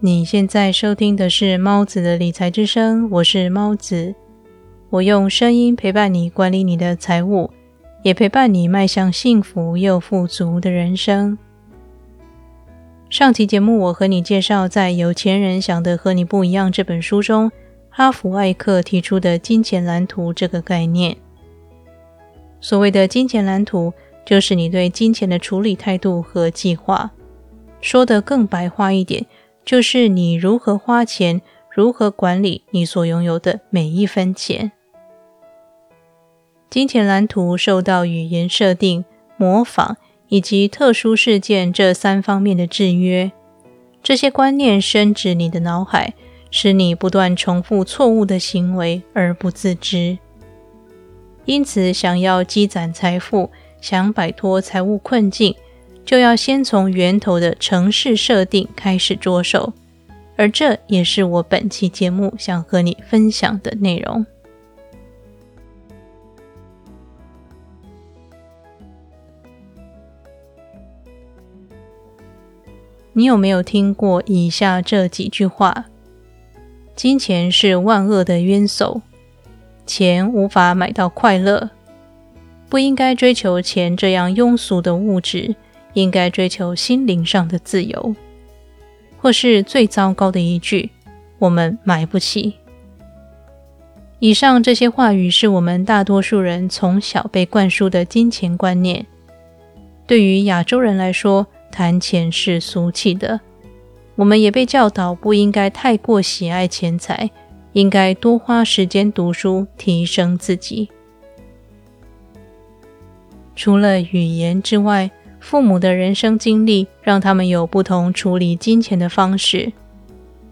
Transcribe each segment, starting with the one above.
你现在收听的是猫子的理财之声，我是猫子。我用声音陪伴你管理你的财务，也陪伴你迈向幸福又富足的人生。上期节目，我和你介绍，在《有钱人想的和你不一样》这本书中，哈弗艾克提出的金钱蓝图这个概念。所谓的金钱蓝图，就是你对金钱的处理态度和计划。说得更白话一点。就是你如何花钱，如何管理你所拥有的每一分钱。金钱蓝图受到语言设定、模仿以及特殊事件这三方面的制约，这些观念深植你的脑海，使你不断重复错误的行为而不自知。因此，想要积攒财富，想摆脱财务困境。就要先从源头的城市设定开始着手，而这也是我本期节目想和你分享的内容。你有没有听过以下这几句话？金钱是万恶的冤首，钱无法买到快乐，不应该追求钱这样庸俗的物质。应该追求心灵上的自由，或是最糟糕的一句：“我们买不起。”以上这些话语是我们大多数人从小被灌输的金钱观念。对于亚洲人来说，谈钱是俗气的。我们也被教导不应该太过喜爱钱财，应该多花时间读书，提升自己。除了语言之外，父母的人生经历让他们有不同处理金钱的方式，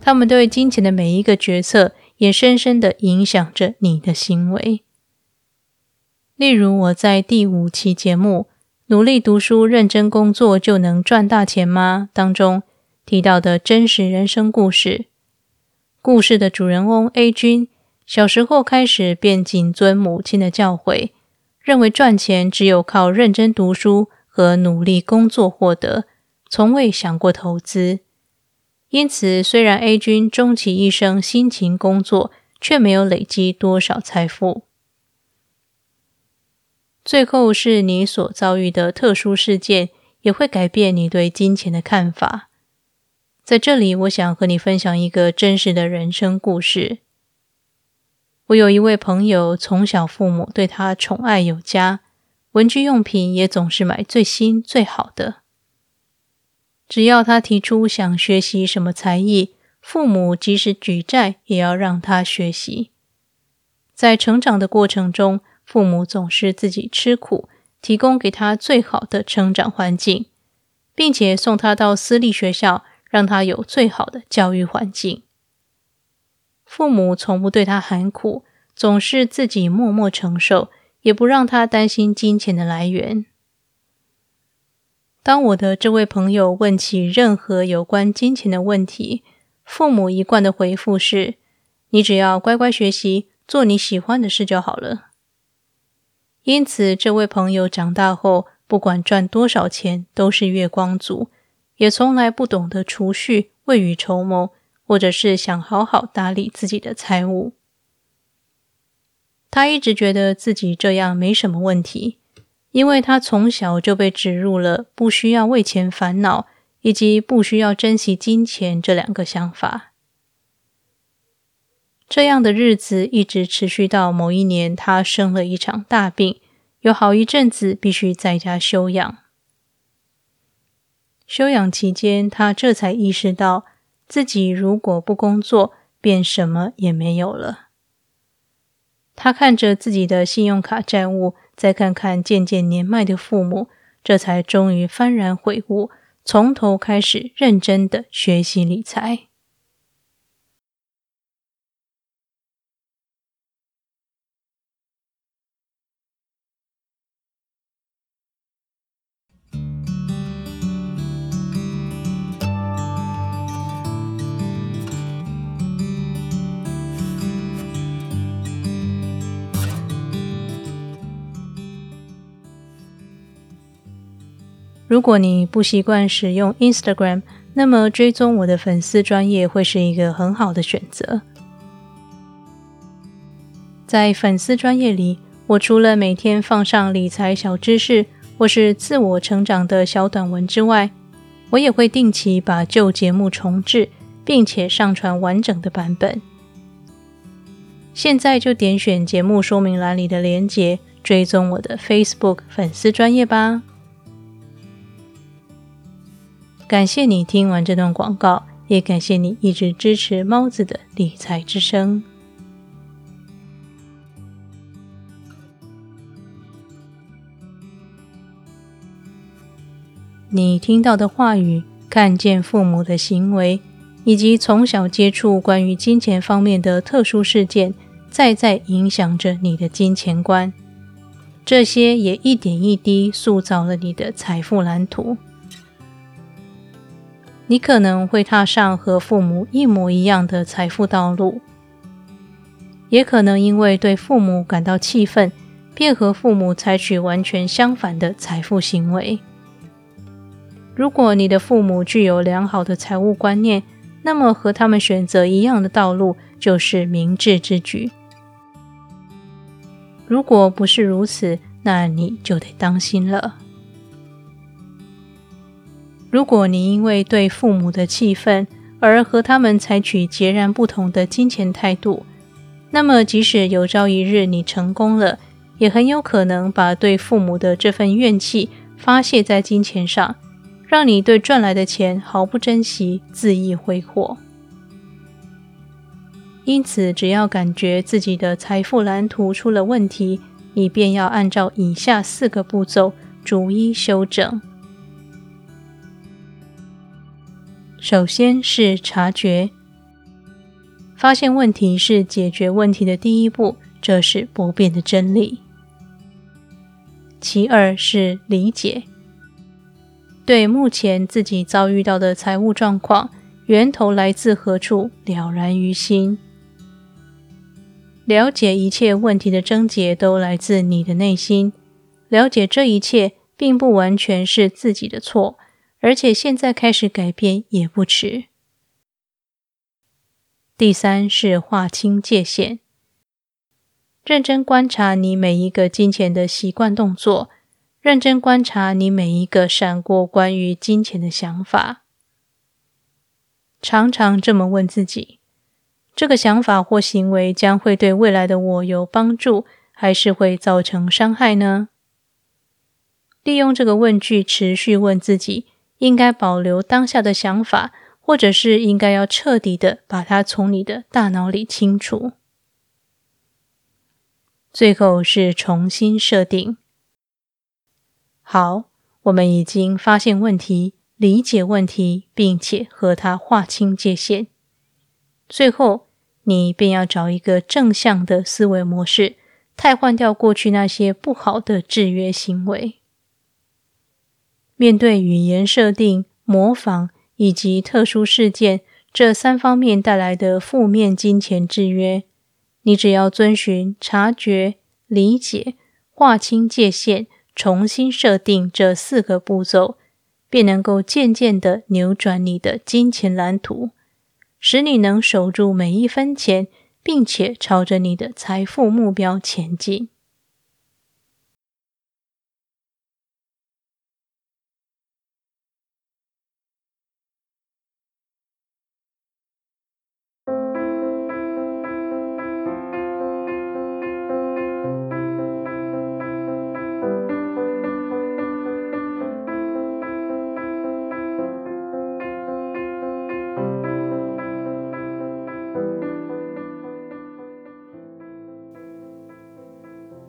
他们对金钱的每一个决策也深深的影响着你的行为。例如，我在第五期节目《努力读书、认真工作就能赚大钱吗》当中提到的真实人生故事。故事的主人翁 A 君小时候开始便谨遵母亲的教诲，认为赚钱只有靠认真读书。和努力工作获得，从未想过投资。因此，虽然 A 君终其一生辛勤工作，却没有累积多少财富。最后，是你所遭遇的特殊事件，也会改变你对金钱的看法。在这里，我想和你分享一个真实的人生故事。我有一位朋友，从小父母对他宠爱有加。文具用品也总是买最新最好的。只要他提出想学习什么才艺，父母即使举债也要让他学习。在成长的过程中，父母总是自己吃苦，提供给他最好的成长环境，并且送他到私立学校，让他有最好的教育环境。父母从不对他喊苦，总是自己默默承受。也不让他担心金钱的来源。当我的这位朋友问起任何有关金钱的问题，父母一贯的回复是：“你只要乖乖学习，做你喜欢的事就好了。”因此，这位朋友长大后，不管赚多少钱，都是月光族，也从来不懂得储蓄、未雨绸缪，或者是想好好打理自己的财务。他一直觉得自己这样没什么问题，因为他从小就被植入了不需要为钱烦恼，以及不需要珍惜金钱这两个想法。这样的日子一直持续到某一年，他生了一场大病，有好一阵子必须在家休养。休养期间，他这才意识到自己如果不工作，便什么也没有了。他看着自己的信用卡债务，再看看渐渐年迈的父母，这才终于幡然悔悟，从头开始认真的学习理财。如果你不习惯使用 Instagram，那么追踪我的粉丝专业会是一个很好的选择。在粉丝专业里，我除了每天放上理财小知识或是自我成长的小短文之外，我也会定期把旧节目重置，并且上传完整的版本。现在就点选节目说明栏里的链接，追踪我的 Facebook 粉丝专业吧。感谢你听完这段广告，也感谢你一直支持猫子的理财之声。你听到的话语，看见父母的行为，以及从小接触关于金钱方面的特殊事件，在在影响着你的金钱观。这些也一点一滴塑造了你的财富蓝图。你可能会踏上和父母一模一样的财富道路，也可能因为对父母感到气愤，便和父母采取完全相反的财富行为。如果你的父母具有良好的财务观念，那么和他们选择一样的道路就是明智之举。如果不是如此，那你就得当心了。如果你因为对父母的气愤而和他们采取截然不同的金钱态度，那么即使有朝一日你成功了，也很有可能把对父母的这份怨气发泄在金钱上。让你对赚来的钱毫不珍惜，恣意挥霍。因此，只要感觉自己的财富蓝图出了问题，你便要按照以下四个步骤逐一修正。首先是察觉，发现问题是解决问题的第一步，这是不变的真理。其二是理解。对目前自己遭遇到的财务状况源头来自何处了然于心，了解一切问题的症结都来自你的内心，了解这一切并不完全是自己的错，而且现在开始改变也不迟。第三是划清界限，认真观察你每一个金钱的习惯动作。认真观察你每一个闪过关于金钱的想法，常常这么问自己：这个想法或行为将会对未来的我有帮助，还是会造成伤害呢？利用这个问句持续问自己：应该保留当下的想法，或者是应该要彻底的把它从你的大脑里清除？最后是重新设定。好，我们已经发现问题，理解问题，并且和它划清界限。最后，你便要找一个正向的思维模式，替换掉过去那些不好的制约行为。面对语言设定、模仿以及特殊事件这三方面带来的负面金钱制约，你只要遵循察觉、理解、划清界限。重新设定这四个步骤，便能够渐渐的扭转你的金钱蓝图，使你能守住每一分钱，并且朝着你的财富目标前进。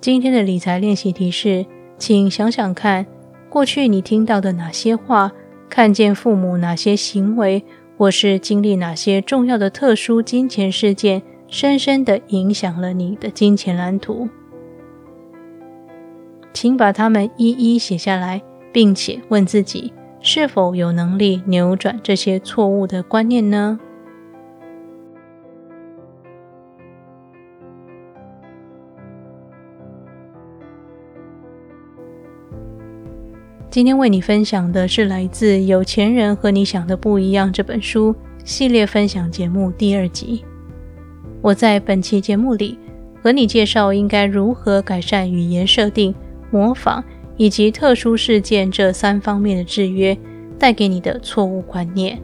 今天的理财练习题是，请想想看，过去你听到的哪些话，看见父母哪些行为，或是经历哪些重要的特殊金钱事件，深深的影响了你的金钱蓝图。请把它们一一写下来，并且问自己，是否有能力扭转这些错误的观念呢？今天为你分享的是来自《有钱人和你想的不一样》这本书系列分享节目第二集。我在本期节目里和你介绍应该如何改善语言设定、模仿以及特殊事件这三方面的制约带给你的错误观念。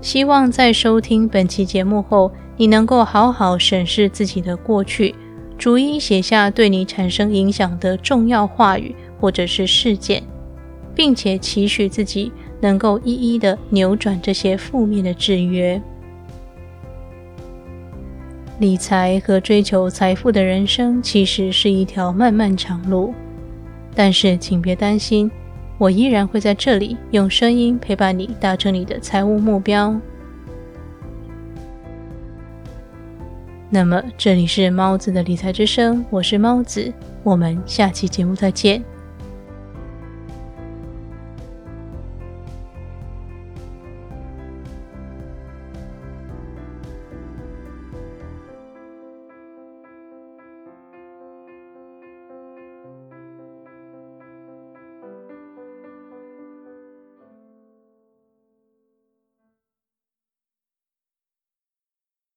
希望在收听本期节目后，你能够好好审视自己的过去，逐一写下对你产生影响的重要话语或者是事件，并且期许自己能够一一的扭转这些负面的制约。理财和追求财富的人生其实是一条漫漫长路，但是请别担心。我依然会在这里用声音陪伴你，达成你的财务目标。那么，这里是猫子的理财之声，我是猫子，我们下期节目再见。